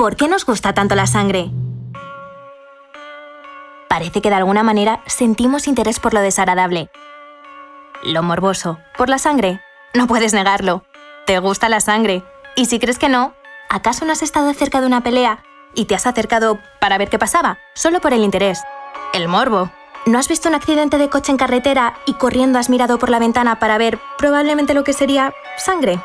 ¿por qué nos gusta tanto la sangre? Parece que de alguna manera sentimos interés por lo desagradable. Lo morboso, por la sangre. No puedes negarlo. Te gusta la sangre. Y si crees que no, ¿acaso no has estado cerca de una pelea y te has acercado para ver qué pasaba? Solo por el interés. El morbo. ¿No has visto un accidente de coche en carretera y corriendo has mirado por la ventana para ver probablemente lo que sería sangre?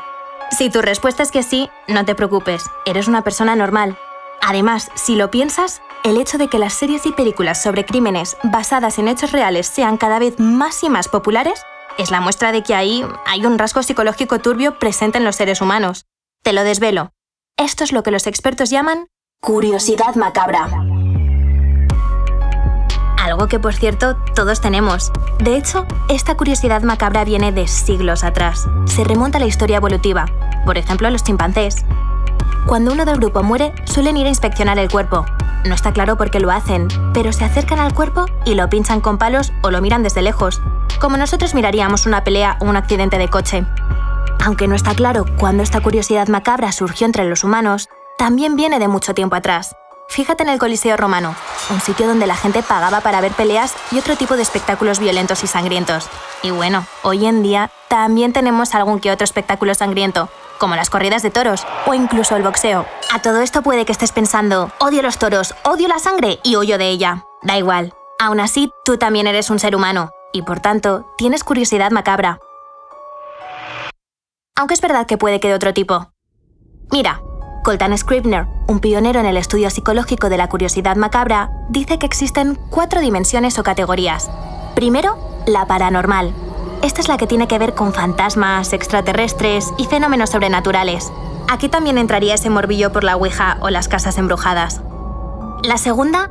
Si tu respuesta es que sí, no te preocupes, eres una persona normal. Además, si lo piensas, el hecho de que las series y películas sobre crímenes basadas en hechos reales sean cada vez más y más populares es la muestra de que ahí hay un rasgo psicológico turbio presente en los seres humanos. Te lo desvelo. Esto es lo que los expertos llaman curiosidad macabra. Algo que, por cierto, todos tenemos. De hecho, esta curiosidad macabra viene de siglos atrás. Se remonta a la historia evolutiva, por ejemplo, a los chimpancés. Cuando uno del grupo muere, suelen ir a inspeccionar el cuerpo. No está claro por qué lo hacen, pero se acercan al cuerpo y lo pinchan con palos o lo miran desde lejos, como nosotros miraríamos una pelea o un accidente de coche. Aunque no está claro cuándo esta curiosidad macabra surgió entre los humanos, también viene de mucho tiempo atrás. Fíjate en el Coliseo romano, un sitio donde la gente pagaba para ver peleas y otro tipo de espectáculos violentos y sangrientos. Y bueno, hoy en día también tenemos algún que otro espectáculo sangriento, como las corridas de toros o incluso el boxeo. A todo esto puede que estés pensando, odio los toros, odio la sangre y huyo de ella. Da igual. Aún así, tú también eres un ser humano y por tanto tienes curiosidad macabra. Aunque es verdad que puede que de otro tipo. Mira, Coltan Scribner, un pionero en el estudio psicológico de la curiosidad macabra, dice que existen cuatro dimensiones o categorías. Primero, la paranormal. Esta es la que tiene que ver con fantasmas, extraterrestres y fenómenos sobrenaturales. Aquí también entraría ese morbillo por la Ouija o las casas embrujadas. La segunda,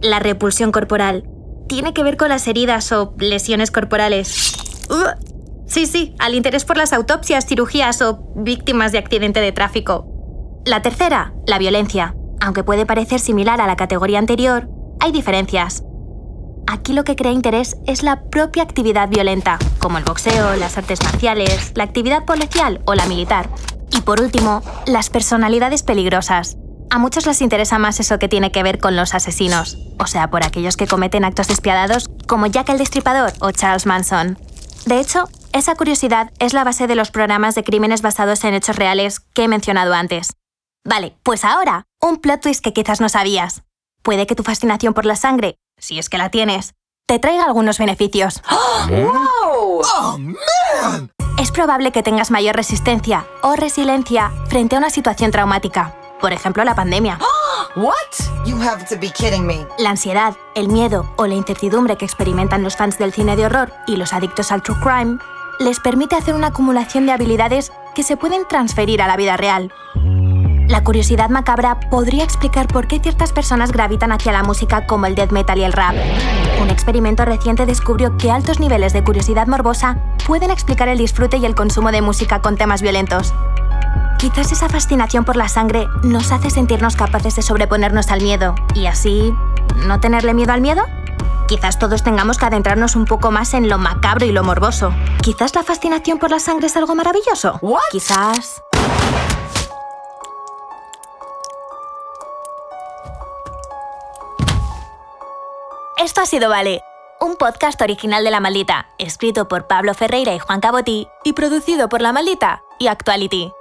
la repulsión corporal. Tiene que ver con las heridas o lesiones corporales. Uh, sí, sí, al interés por las autopsias, cirugías o víctimas de accidente de tráfico. La tercera, la violencia. Aunque puede parecer similar a la categoría anterior, hay diferencias. Aquí lo que crea interés es la propia actividad violenta, como el boxeo, las artes marciales, la actividad policial o la militar. Y por último, las personalidades peligrosas. A muchos les interesa más eso que tiene que ver con los asesinos, o sea, por aquellos que cometen actos despiadados como Jack el Destripador o Charles Manson. De hecho, esa curiosidad es la base de los programas de crímenes basados en hechos reales que he mencionado antes. Vale, pues ahora, un plot twist que quizás no sabías. Puede que tu fascinación por la sangre, si es que la tienes, te traiga algunos beneficios. ¡Wow! ¡Oh, man! Es probable que tengas mayor resistencia o resiliencia frente a una situación traumática. Por ejemplo, la pandemia. What? You have to be kidding me. La ansiedad, el miedo o la incertidumbre que experimentan los fans del cine de horror y los adictos al true crime les permite hacer una acumulación de habilidades que se pueden transferir a la vida real. La curiosidad macabra podría explicar por qué ciertas personas gravitan hacia la música como el death metal y el rap. Un experimento reciente descubrió que altos niveles de curiosidad morbosa pueden explicar el disfrute y el consumo de música con temas violentos. Quizás esa fascinación por la sangre nos hace sentirnos capaces de sobreponernos al miedo y así no tenerle miedo al miedo. Quizás todos tengamos que adentrarnos un poco más en lo macabro y lo morboso. Quizás la fascinación por la sangre es algo maravilloso. What? Quizás... Esto ha sido Vale, un podcast original de La Maldita, escrito por Pablo Ferreira y Juan Cabotí y producido por La Maldita y Actuality.